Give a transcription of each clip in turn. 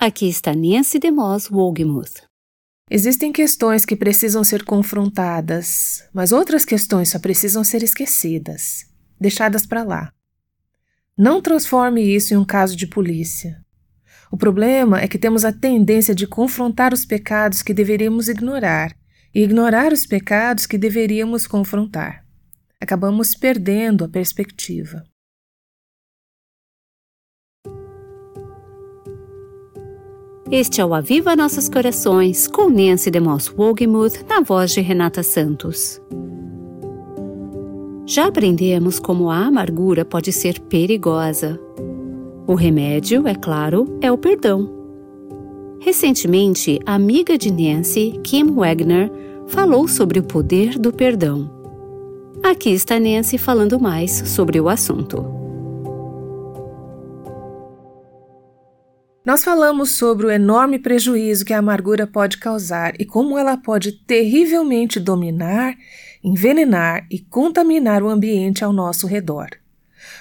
Aqui está Nancy DeMoss Wogemuth. Existem questões que precisam ser confrontadas, mas outras questões só precisam ser esquecidas, deixadas para lá. Não transforme isso em um caso de polícia. O problema é que temos a tendência de confrontar os pecados que deveríamos ignorar e ignorar os pecados que deveríamos confrontar. Acabamos perdendo a perspectiva. Este é o Aviva Nossos Corações, com Nancy DeMoss Wogemuth, na voz de Renata Santos. Já aprendemos como a amargura pode ser perigosa. O remédio, é claro, é o perdão. Recentemente, a amiga de Nancy, Kim Wagner, falou sobre o poder do perdão. Aqui está Nancy falando mais sobre o assunto. Nós falamos sobre o enorme prejuízo que a amargura pode causar e como ela pode terrivelmente dominar, envenenar e contaminar o ambiente ao nosso redor.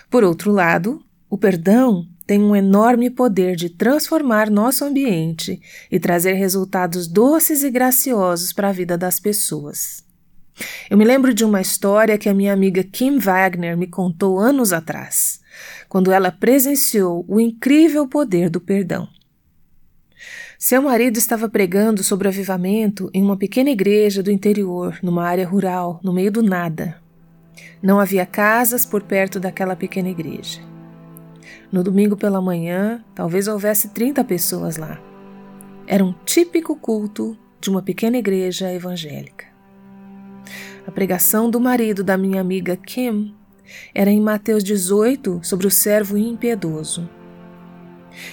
Por outro lado, o perdão tem um enorme poder de transformar nosso ambiente e trazer resultados doces e graciosos para a vida das pessoas. Eu me lembro de uma história que a minha amiga Kim Wagner me contou anos atrás, quando ela presenciou o incrível poder do perdão. Seu marido estava pregando sobre avivamento em uma pequena igreja do interior, numa área rural, no meio do nada. Não havia casas por perto daquela pequena igreja. No domingo pela manhã, talvez houvesse 30 pessoas lá. Era um típico culto de uma pequena igreja evangélica. A pregação do marido da minha amiga Kim era em Mateus 18 sobre o servo impiedoso.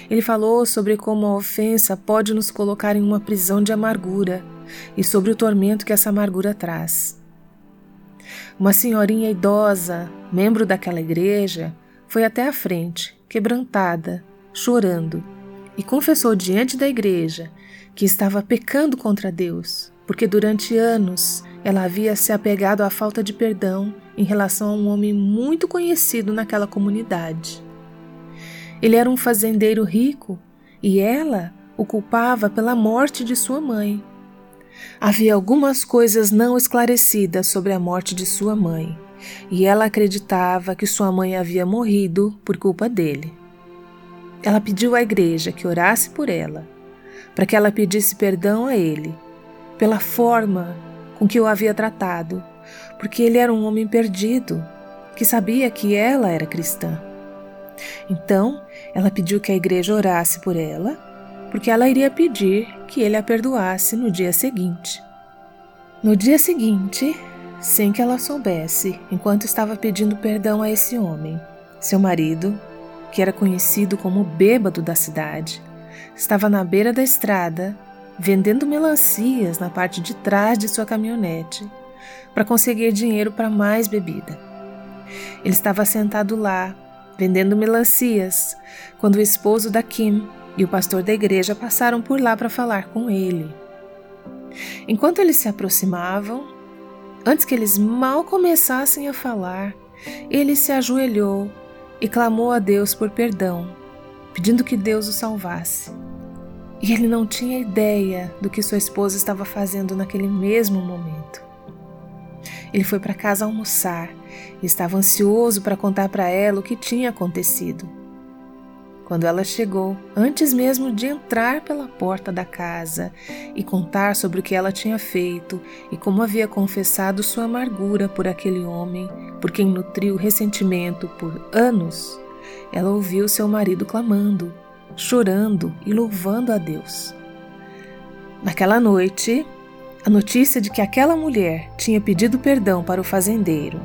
Ele falou sobre como a ofensa pode nos colocar em uma prisão de amargura e sobre o tormento que essa amargura traz. Uma senhorinha idosa, membro daquela igreja, foi até a frente quebrantada, chorando, e confessou diante da igreja que estava pecando contra Deus, porque durante anos ela havia se apegado à falta de perdão em relação a um homem muito conhecido naquela comunidade. Ele era um fazendeiro rico e ela o culpava pela morte de sua mãe. Havia algumas coisas não esclarecidas sobre a morte de sua mãe, e ela acreditava que sua mãe havia morrido por culpa dele. Ela pediu à igreja que orasse por ela, para que ela pedisse perdão a ele, pela forma com que o havia tratado, porque ele era um homem perdido, que sabia que ela era cristã. Então, ela pediu que a igreja orasse por ela, porque ela iria pedir que ele a perdoasse no dia seguinte. No dia seguinte, sem que ela soubesse, enquanto estava pedindo perdão a esse homem. Seu marido, que era conhecido como o bêbado da cidade, estava na beira da estrada, vendendo melancias na parte de trás de sua caminhonete, para conseguir dinheiro para mais bebida. Ele estava sentado lá, vendendo melancias, quando o esposo da Kim e o pastor da igreja passaram por lá para falar com ele. Enquanto eles se aproximavam, Antes que eles mal começassem a falar, ele se ajoelhou e clamou a Deus por perdão, pedindo que Deus o salvasse. E ele não tinha ideia do que sua esposa estava fazendo naquele mesmo momento. Ele foi para casa almoçar e estava ansioso para contar para ela o que tinha acontecido. Quando ela chegou, antes mesmo de entrar pela porta da casa e contar sobre o que ela tinha feito e como havia confessado sua amargura por aquele homem, por quem nutriu ressentimento por anos, ela ouviu seu marido clamando, chorando e louvando a Deus. Naquela noite, a notícia de que aquela mulher tinha pedido perdão para o fazendeiro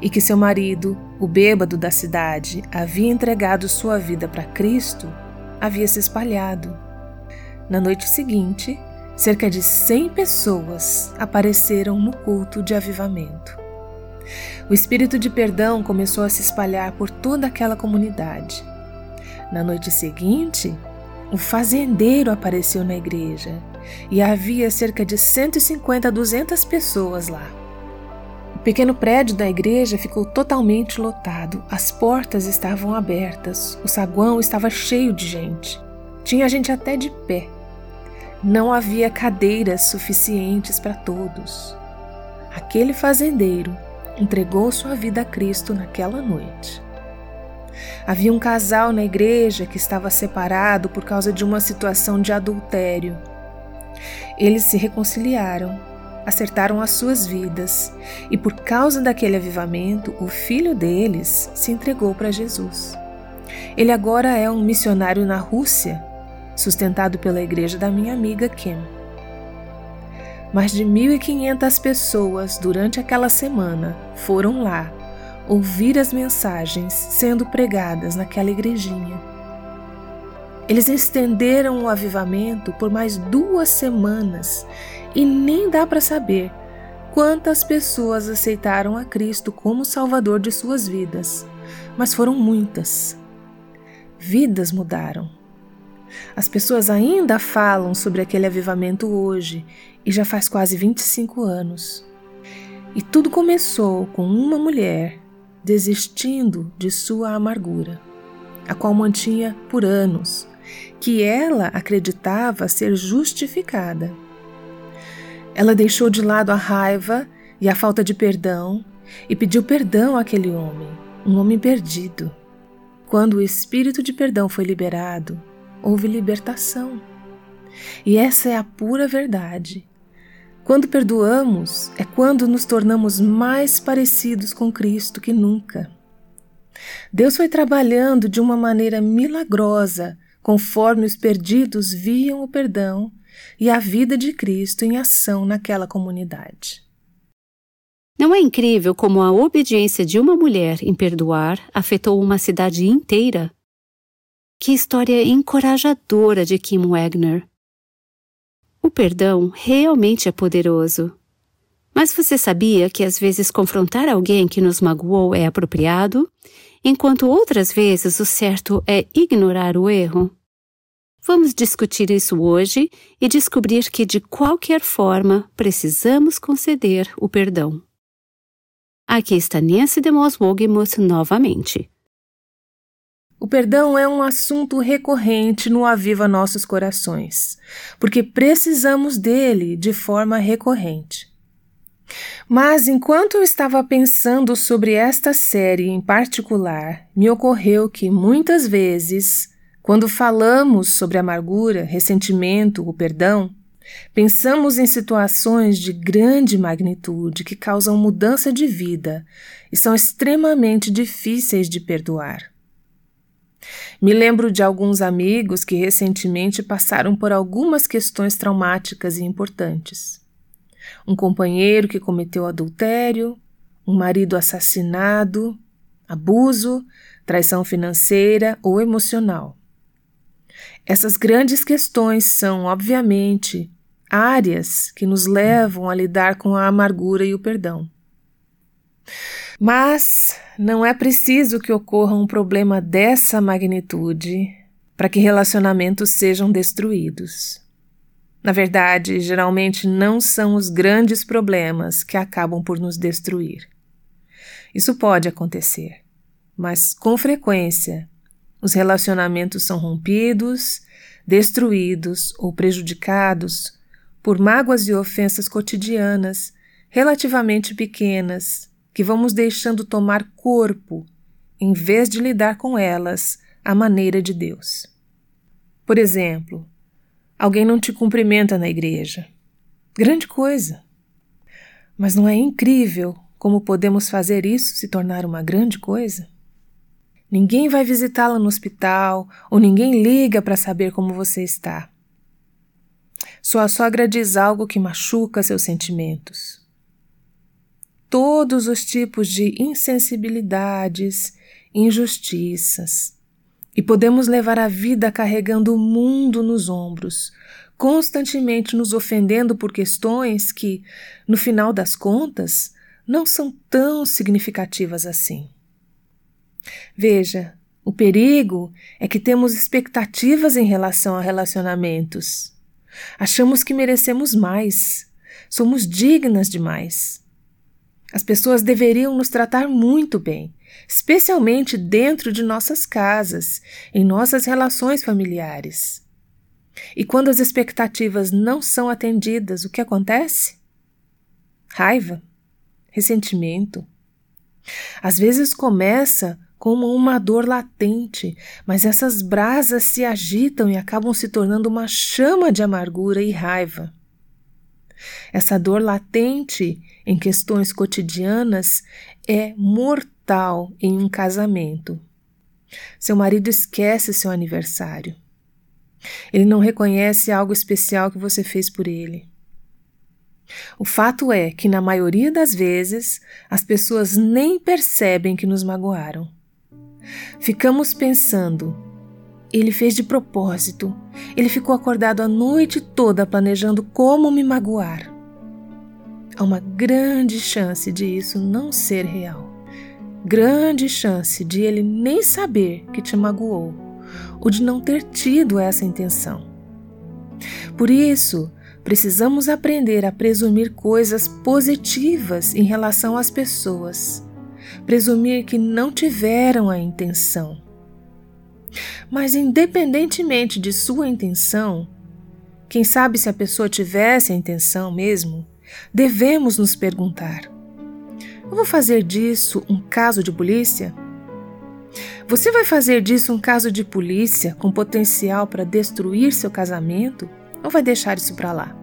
e que seu marido, o bêbado da cidade, havia entregado sua vida para Cristo, havia se espalhado. Na noite seguinte, cerca de 100 pessoas apareceram no culto de avivamento. O espírito de perdão começou a se espalhar por toda aquela comunidade. Na noite seguinte, o fazendeiro apareceu na igreja e havia cerca de 150 a 200 pessoas lá. O pequeno prédio da igreja ficou totalmente lotado, as portas estavam abertas, o saguão estava cheio de gente. Tinha gente até de pé. Não havia cadeiras suficientes para todos. Aquele fazendeiro entregou sua vida a Cristo naquela noite. Havia um casal na igreja que estava separado por causa de uma situação de adultério. Eles se reconciliaram, acertaram as suas vidas e, por causa daquele avivamento, o filho deles se entregou para Jesus. Ele agora é um missionário na Rússia, sustentado pela igreja da minha amiga Kim. Mais de 1.500 pessoas durante aquela semana foram lá ouvir as mensagens sendo pregadas naquela igrejinha. Eles estenderam o avivamento por mais duas semanas e nem dá para saber quantas pessoas aceitaram a Cristo como Salvador de suas vidas, mas foram muitas. Vidas mudaram. As pessoas ainda falam sobre aquele avivamento hoje e já faz quase 25 anos. E tudo começou com uma mulher desistindo de sua amargura, a qual mantinha por anos, que ela acreditava ser justificada. Ela deixou de lado a raiva e a falta de perdão e pediu perdão àquele homem, um homem perdido. Quando o espírito de perdão foi liberado, houve libertação. E essa é a pura verdade. Quando perdoamos, é quando nos tornamos mais parecidos com Cristo que nunca. Deus foi trabalhando de uma maneira milagrosa, conforme os perdidos viam o perdão e a vida de Cristo em ação naquela comunidade. Não é incrível como a obediência de uma mulher em perdoar afetou uma cidade inteira? Que história encorajadora de Kim Wagner! O perdão realmente é poderoso. Mas você sabia que às vezes confrontar alguém que nos magoou é apropriado, enquanto outras vezes o certo é ignorar o erro? Vamos discutir isso hoje e descobrir que, de qualquer forma, precisamos conceder o perdão. Aqui está Nancy DeMoss Wogemuth novamente. O perdão é um assunto recorrente no Aviva Nossos Corações, porque precisamos dele de forma recorrente. Mas enquanto eu estava pensando sobre esta série em particular, me ocorreu que muitas vezes, quando falamos sobre amargura, ressentimento ou perdão, pensamos em situações de grande magnitude que causam mudança de vida e são extremamente difíceis de perdoar. Me lembro de alguns amigos que recentemente passaram por algumas questões traumáticas e importantes. Um companheiro que cometeu adultério, um marido assassinado, abuso, traição financeira ou emocional. Essas grandes questões são, obviamente, áreas que nos levam a lidar com a amargura e o perdão. Mas não é preciso que ocorra um problema dessa magnitude para que relacionamentos sejam destruídos. Na verdade, geralmente não são os grandes problemas que acabam por nos destruir. Isso pode acontecer, mas com frequência os relacionamentos são rompidos, destruídos ou prejudicados por mágoas e ofensas cotidianas relativamente pequenas que vamos deixando tomar corpo em vez de lidar com elas à maneira de Deus. Por exemplo, alguém não te cumprimenta na igreja. Grande coisa! Mas não é incrível como podemos fazer isso se tornar uma grande coisa? Ninguém vai visitá-la no hospital ou ninguém liga para saber como você está. Sua sogra diz algo que machuca seus sentimentos todos os tipos de insensibilidades, injustiças. E podemos levar a vida carregando o mundo nos ombros, constantemente nos ofendendo por questões que, no final das contas, não são tão significativas assim. Veja, o perigo é que temos expectativas em relação a relacionamentos. Achamos que merecemos mais, somos dignas de mais. As pessoas deveriam nos tratar muito bem, especialmente dentro de nossas casas, em nossas relações familiares. E quando as expectativas não são atendidas, o que acontece? Raiva, ressentimento. Às vezes começa como uma dor latente, mas essas brasas se agitam e acabam se tornando uma chama de amargura e raiva. Essa dor latente em questões cotidianas é mortal em um casamento. Seu marido esquece seu aniversário. Ele não reconhece algo especial que você fez por ele. O fato é que, na maioria das vezes, as pessoas nem percebem que nos magoaram. Ficamos pensando, ele fez de propósito, ele ficou acordado a noite toda planejando como me magoar. Há uma grande chance de isso não ser real. Grande chance de ele nem saber que te magoou ou de não ter tido essa intenção. Por isso, precisamos aprender a presumir coisas positivas em relação às pessoas, presumir que não tiveram a intenção. Mas, independentemente de sua intenção, quem sabe se a pessoa tivesse a intenção mesmo, devemos nos perguntar: eu vou fazer disso um caso de polícia? Você vai fazer disso um caso de polícia com potencial para destruir seu casamento ou vai deixar isso para lá?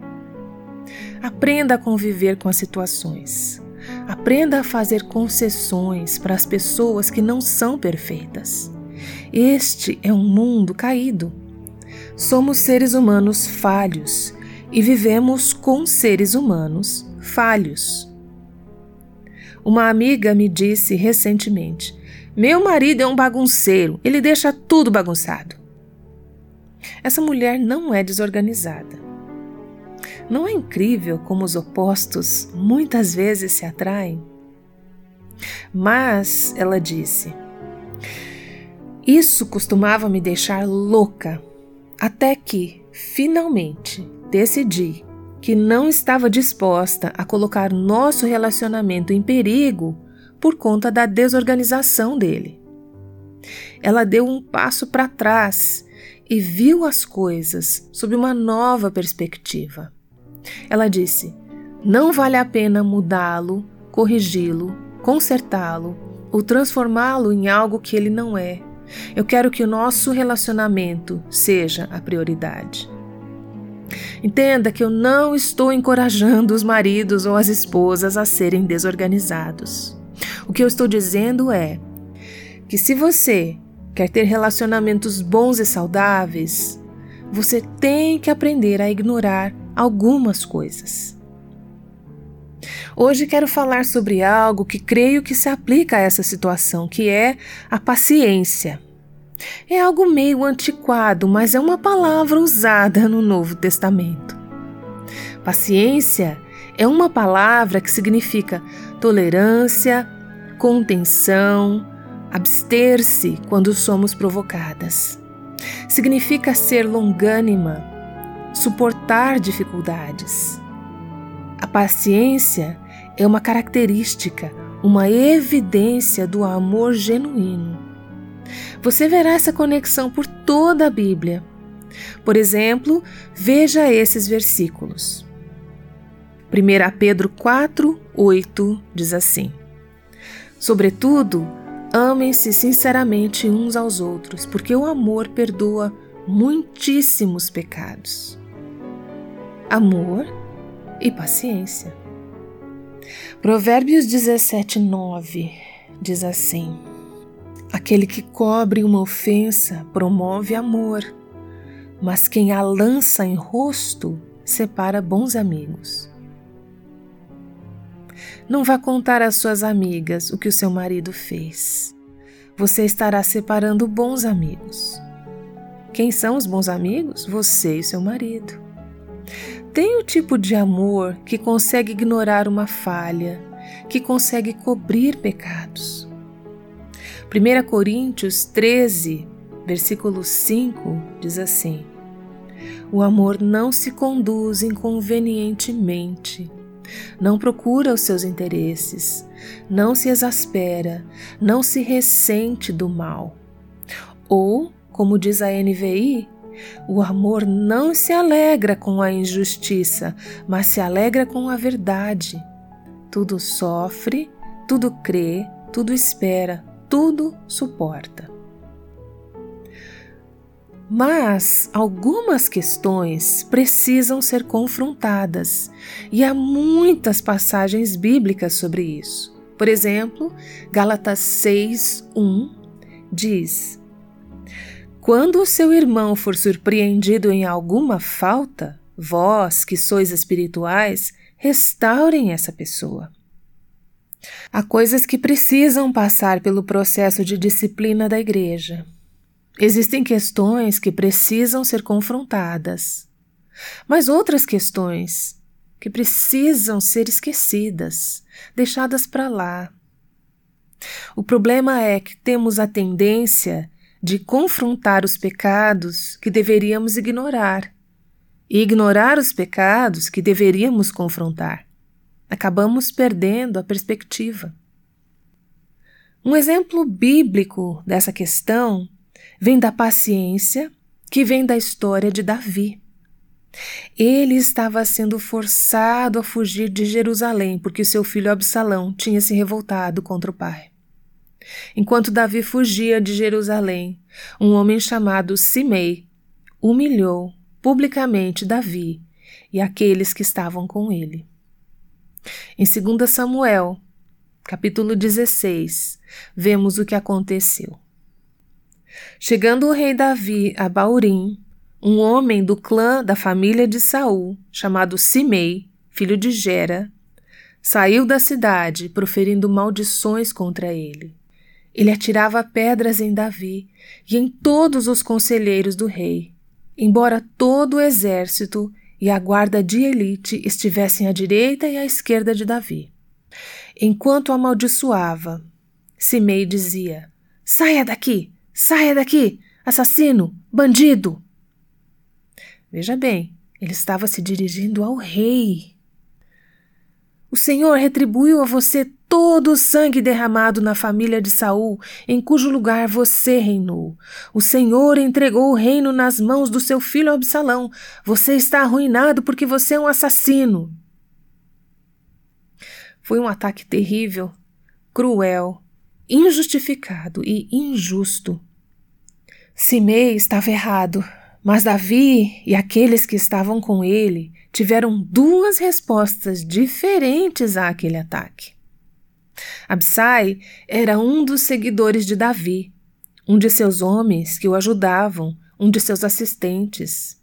Aprenda a conviver com as situações. Aprenda a fazer concessões para as pessoas que não são perfeitas. Este é um mundo caído. Somos seres humanos falhos e vivemos com seres humanos falhos. Uma amiga me disse recentemente: meu marido é um bagunceiro, ele deixa tudo bagunçado. Essa mulher não é desorganizada. Não é incrível como os opostos muitas vezes se atraem? Mas, ela disse, isso costumava me deixar louca, até que, finalmente, decidi que não estava disposta a colocar nosso relacionamento em perigo por conta da desorganização dele. Ela deu um passo para trás e viu as coisas sob uma nova perspectiva. Ela disse: Não vale a pena mudá-lo, corrigi-lo, consertá-lo ou transformá-lo em algo que ele não é. Eu quero que o nosso relacionamento seja a prioridade. Entenda que eu não estou encorajando os maridos ou as esposas a serem desorganizados. O que eu estou dizendo é que se você quer ter relacionamentos bons e saudáveis, você tem que aprender a ignorar algumas coisas. Hoje quero falar sobre algo que creio que se aplica a essa situação, que é a paciência. É algo meio antiquado, mas é uma palavra usada no Novo Testamento. Paciência é uma palavra que significa tolerância, contenção, abster-se quando somos provocadas. Significa ser longânima, suportar dificuldades. A paciência é uma característica, uma evidência do amor genuíno. Você verá essa conexão por toda a Bíblia. Por exemplo, veja esses versículos. 1 Pedro 4, 8 diz assim: Sobretudo, amem-se sinceramente uns aos outros, porque o amor perdoa muitíssimos pecados. Amor e paciência. Provérbios 17, 9 diz assim: Aquele que cobre uma ofensa promove amor, mas quem a lança em rosto separa bons amigos. Não vá contar às suas amigas o que o seu marido fez. Você estará separando bons amigos. Quem são os bons amigos? Você e seu marido. Tem o tipo de amor que consegue ignorar uma falha, que consegue cobrir pecados. 1 Coríntios 13, versículo 5 diz assim: O amor não se conduz inconvenientemente não procura os seus interesses, não se exaspera, não se ressente do mal. Ou, como diz a NVI, O amor não se alegra com a injustiça, mas se alegra com a verdade. Tudo sofre, tudo crê, tudo espera, tudo suporta. Mas algumas questões precisam ser confrontadas, e há muitas passagens bíblicas sobre isso. Por exemplo, Gálatas 6, 1 diz: Quando o seu irmão for surpreendido em alguma falta, vós, que sois espirituais, restaurem essa pessoa. Há coisas que precisam passar pelo processo de disciplina da igreja. Existem questões que precisam ser confrontadas, mas outras questões que precisam ser esquecidas, deixadas para lá. O problema é que temos a tendência de confrontar os pecados que deveríamos ignorar e ignorar os pecados que deveríamos confrontar. Acabamos perdendo a perspectiva. Um exemplo bíblico dessa questão vem da paciência que vem da história de Davi. Ele estava sendo forçado a fugir de Jerusalém porque seu filho Absalão tinha se revoltado contra o pai. Enquanto Davi fugia de Jerusalém, um homem chamado Simei humilhou publicamente Davi e aqueles que estavam com ele. Em 2 Samuel, capítulo 16, vemos o que aconteceu. Chegando o rei Davi a Baurim, um homem do clã da família de Saul, chamado Simei, filho de Gera, saiu da cidade proferindo maldições contra ele. Ele atirava pedras em Davi e em todos os conselheiros do rei, embora todo o exército e a guarda de elite estivessem à direita e à esquerda de Davi. Enquanto amaldiçoava, Simei dizia: Saia daqui! Saia daqui! Assassino! Bandido! Veja bem, ele estava se dirigindo ao rei. O Senhor retribuiu a você todo o sangue derramado na família de Saul, em cujo lugar você reinou. O Senhor entregou o reino nas mãos do seu filho Absalão. Você está arruinado porque você é um assassino. Foi um ataque terrível, cruel, injustificado e injusto. Simei estava errado. Mas Davi e aqueles que estavam com ele tiveram duas respostas diferentes àquele ataque. Absai era um dos seguidores de Davi, um de seus homens que o ajudavam, um de seus assistentes.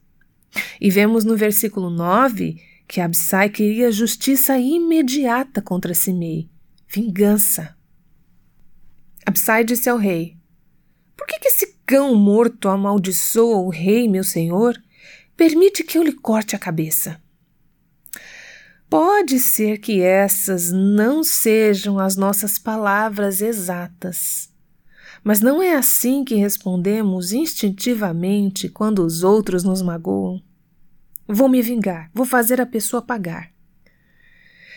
E vemos no versículo 9 que Absai queria justiça imediata contra Simei, vingança. Absai disse ao rei: Por que, que esse cão morto amaldiçoa o rei, meu senhor, permite que eu lhe corte a cabeça. Pode ser que essas não sejam as nossas palavras exatas, mas não é assim que respondemos instintivamente quando os outros nos magoam. Vou me vingar, vou fazer a pessoa pagar.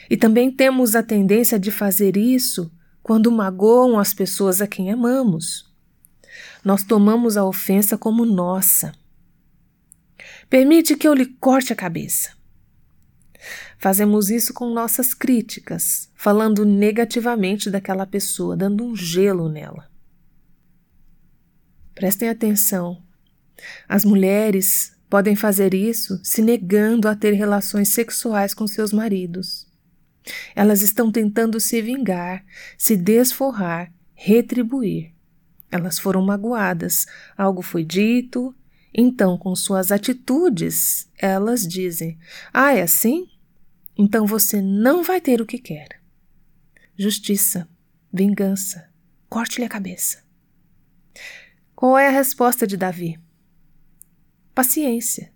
E também temos a tendência de fazer isso quando magoam as pessoas a quem amamos nós tomamos a ofensa como nossa. Permite que eu lhe corte a cabeça. Fazemos isso com nossas críticas, falando negativamente daquela pessoa, dando um gelo nela. Prestem atenção. As mulheres podem fazer isso se negando a ter relações sexuais com seus maridos. Elas estão tentando se vingar, se desforrar, retribuir. Elas foram magoadas, algo foi dito, então, com suas atitudes, elas dizem: Ah, é assim? Então você não vai ter o que quer. Justiça, vingança, corte-lhe a cabeça. Qual é a resposta de Davi? Paciência.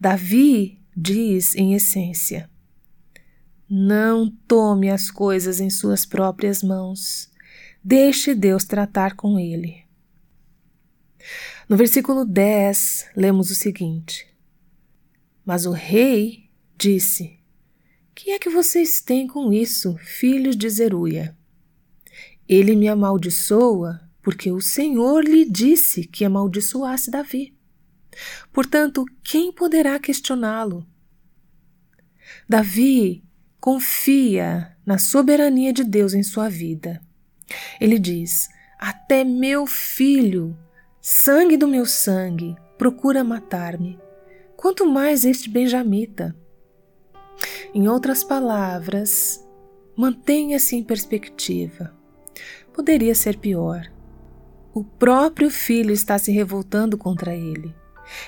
Davi diz, em essência: Não tome as coisas em suas próprias mãos. Deixe Deus tratar com ele. No versículo 10, lemos o seguinte: Mas o rei disse: Que é que vocês têm com isso, filhos de Zeruia? Ele me amaldiçoa porque o Senhor lhe disse que amaldiçoasse Davi. Portanto, quem poderá questioná-lo? Davi confia na soberania de Deus em sua vida. Ele diz: Até meu filho, sangue do meu sangue, procura matar-me. Quanto mais este benjamita. Em outras palavras, mantenha-se em perspectiva. Poderia ser pior. O próprio filho está se revoltando contra ele.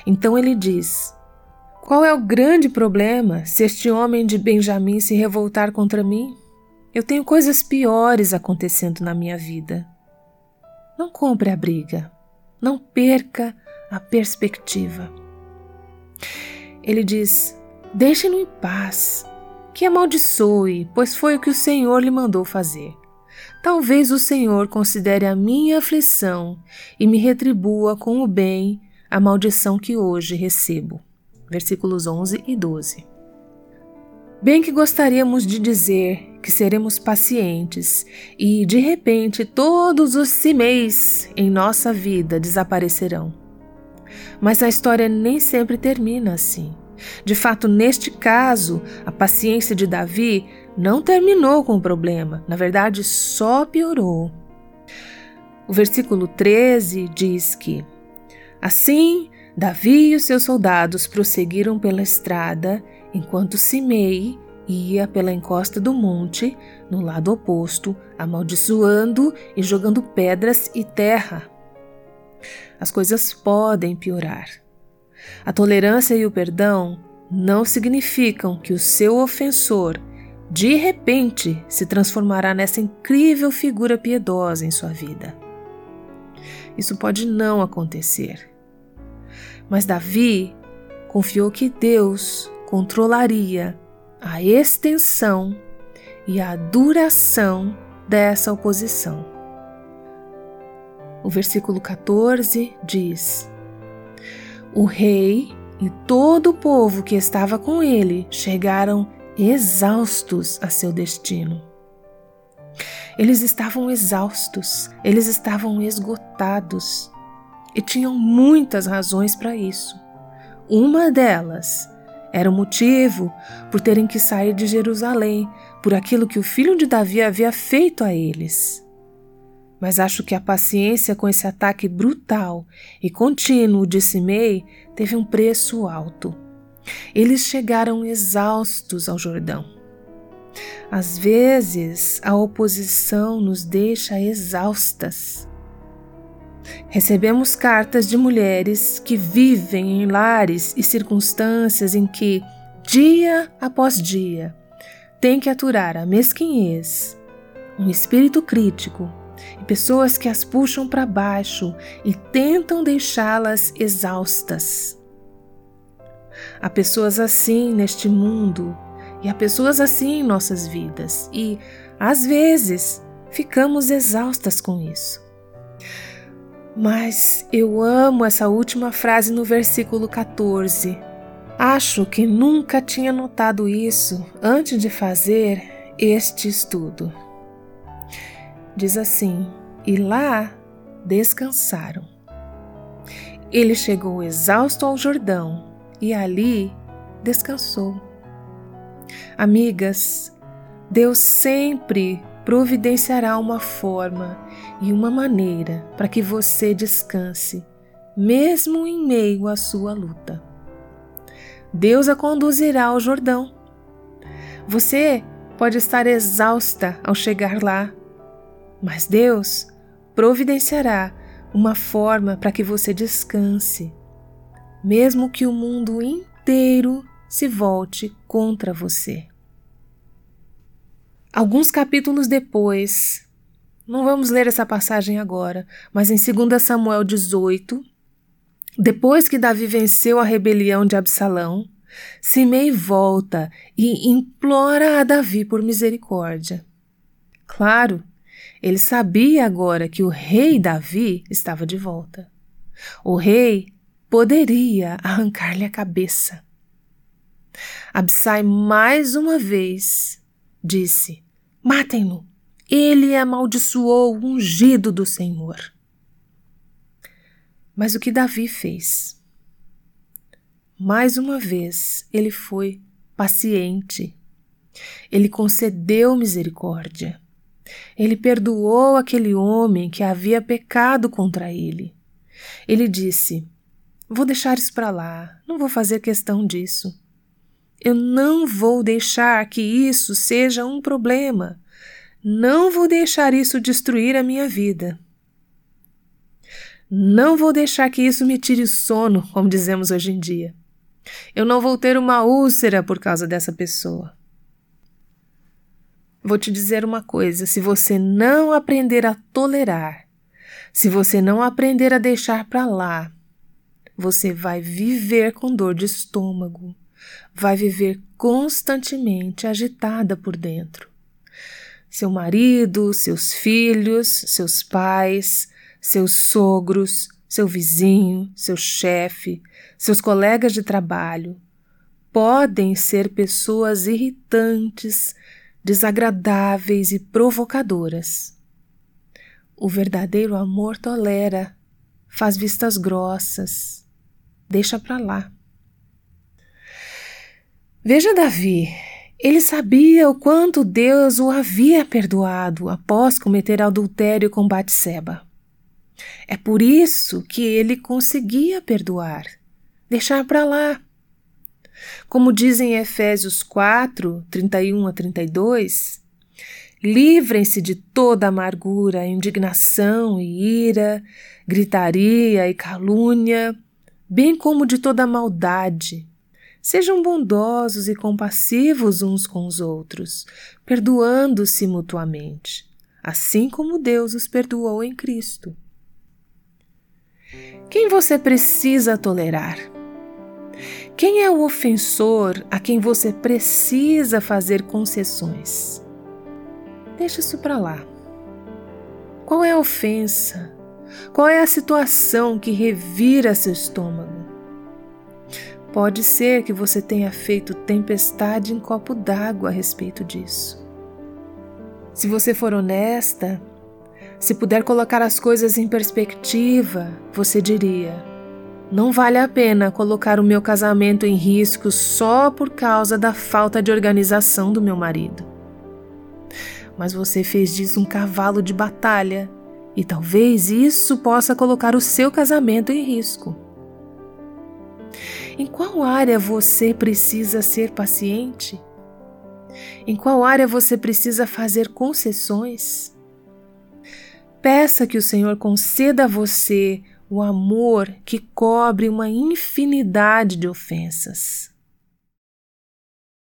Então ele diz: Qual é o grande problema se este homem de Benjamim se revoltar contra mim? Eu tenho coisas piores acontecendo na minha vida. Não compre a briga. Não perca a perspectiva. Ele diz: Deixe-no em paz, que amaldiçoe, pois foi o que o Senhor lhe mandou fazer. Talvez o Senhor considere a minha aflição e me retribua com o bem a maldição que hoje recebo. Versículos 11 e 12. Bem que gostaríamos de dizer que seremos pacientes e, de repente, todos os cimeis em nossa vida desaparecerão. Mas a história nem sempre termina assim. De fato, neste caso, a paciência de Davi não terminou com o problema, na verdade, só piorou. O versículo 13 diz que Assim, Davi e os seus soldados prosseguiram pela estrada, enquanto Simei ia pela encosta do monte, no lado oposto, amaldiçoando e jogando pedras e terra. As coisas podem piorar. A tolerância e o perdão não significam que o seu ofensor de repente se transformará nessa incrível figura piedosa em sua vida. Isso pode não acontecer. Mas Davi confiou que Deus controlaria a extensão e a duração dessa oposição. O versículo 14 diz: O rei e todo o povo que estava com ele chegaram exaustos a seu destino. Eles estavam exaustos, eles estavam esgotados e tinham muitas razões para isso. Uma delas era o motivo por terem que sair de Jerusalém por aquilo que o filho de Davi havia feito a eles. Mas acho que a paciência com esse ataque brutal e contínuo de Simei teve um preço alto. Eles chegaram exaustos ao Jordão. Às vezes, a oposição nos deixa exaustas. Recebemos cartas de mulheres que vivem em lares e circunstâncias em que, dia após dia, têm que aturar a mesquinhez, um espírito crítico e pessoas que as puxam para baixo e tentam deixá-las exaustas. Há pessoas assim neste mundo e há pessoas assim em nossas vidas e, às vezes, ficamos exaustas com isso. Mas eu amo essa última frase no versículo 14. Acho que nunca tinha notado isso antes de fazer este estudo. Diz assim: E lá descansaram. Ele chegou exausto ao Jordão e ali descansou. Amigas, Deus sempre providenciará uma forma e uma maneira para que você descanse, mesmo em meio à sua luta. Deus a conduzirá ao Jordão. Você pode estar exausta ao chegar lá, mas Deus providenciará uma forma para que você descanse, mesmo que o mundo inteiro se volte contra você. Alguns capítulos depois, não vamos ler essa passagem agora, mas em 2 Samuel 18, depois que Davi venceu a rebelião de Absalão, Simei volta e implora a Davi por misericórdia. Claro, ele sabia agora que o rei Davi estava de volta. O rei poderia arrancar-lhe a cabeça. Absai mais uma vez disse: Matem-no. Ele amaldiçoou o ungido do Senhor. Mas o que Davi fez? mais uma vez, ele foi paciente. Ele concedeu misericórdia. Ele perdoou aquele homem que havia pecado contra ele. Ele disse: Vou deixar isso para lá, não vou fazer questão disso. Eu não vou deixar que isso seja um problema. Não vou deixar isso destruir a minha vida. Não vou deixar que isso me tire o sono, como dizemos hoje em dia. Eu não vou ter uma úlcera por causa dessa pessoa. Vou te dizer uma coisa: se você não aprender a tolerar, se você não aprender a deixar para lá, você vai viver com dor de estômago, vai viver constantemente agitada por dentro. Seu marido, seus filhos, seus pais, seus sogros, seu vizinho, seu chefe, seus colegas de trabalho podem ser pessoas irritantes, desagradáveis e provocadoras. O verdadeiro amor tolera, faz vistas grossas, deixa para lá. Veja Davi, ele sabia o quanto Deus o havia perdoado após cometer adultério com Batseba. É por isso que ele conseguia perdoar, deixar para lá. Como diz em Efésios 4, 31 a 32, livrem-se de toda amargura, indignação e ira, gritaria e calúnia, bem como de toda maldade. Sejam bondosos e compassivos uns com os outros, perdoando-se mutuamente, assim como Deus os perdoou em Cristo. Quem você precisa tolerar? Quem é o ofensor a quem você precisa fazer concessões? Deixa isso para lá. Qual é a ofensa? Qual é a situação que revira seu estômago? Pode ser que você tenha feito tempestade em copo d'água a respeito disso. Se você for honesta, se puder colocar as coisas em perspectiva, você diria: não vale a pena colocar o meu casamento em risco só por causa da falta de organização do meu marido. Mas você fez disso um cavalo de batalha e talvez isso possa colocar o seu casamento em risco. Em qual área você precisa ser paciente? Em qual área você precisa fazer concessões? Peça que o Senhor conceda a você o amor que cobre uma infinidade de ofensas.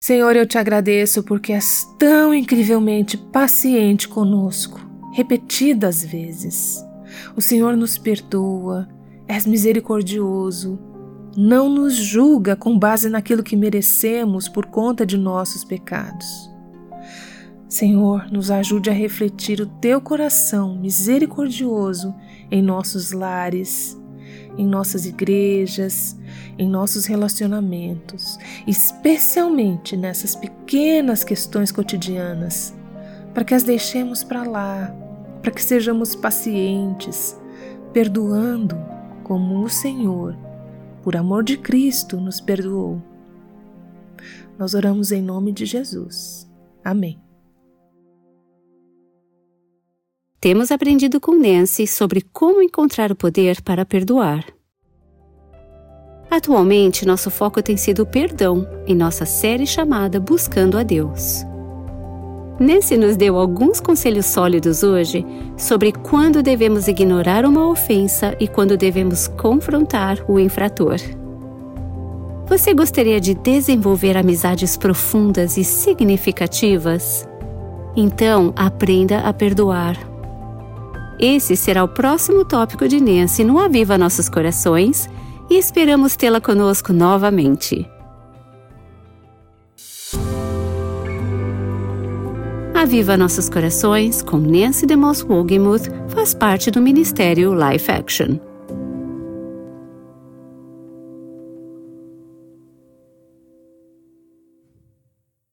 Senhor, eu te agradeço porque és tão incrivelmente paciente conosco, repetidas vezes. O Senhor nos perdoa, és misericordioso, não nos julga com base naquilo que merecemos por conta de nossos pecados. Senhor, nos ajude a refletir o teu coração misericordioso em nossos lares, em nossas igrejas, em nossos relacionamentos, especialmente nessas pequenas questões cotidianas, para que as deixemos para lá, para que sejamos pacientes, perdoando como o Senhor, por amor de Cristo, nos perdoou. Nós oramos em nome de Jesus. Amém. Temos aprendido com Nancy sobre como encontrar o poder para perdoar. Atualmente, nosso foco tem sido o perdão em nossa série chamada Buscando a Deus. Nancy nos deu alguns conselhos sólidos hoje sobre quando devemos ignorar uma ofensa e quando devemos confrontar o infrator. Você gostaria de desenvolver amizades profundas e significativas? Então, aprenda a perdoar esse será o próximo tópico de Nancy no Aviva Nossos Corações e esperamos tê-la conosco novamente. Aviva Nossos Corações, com Nancy DeMoss Wogemuth, faz parte do Ministério Life Action.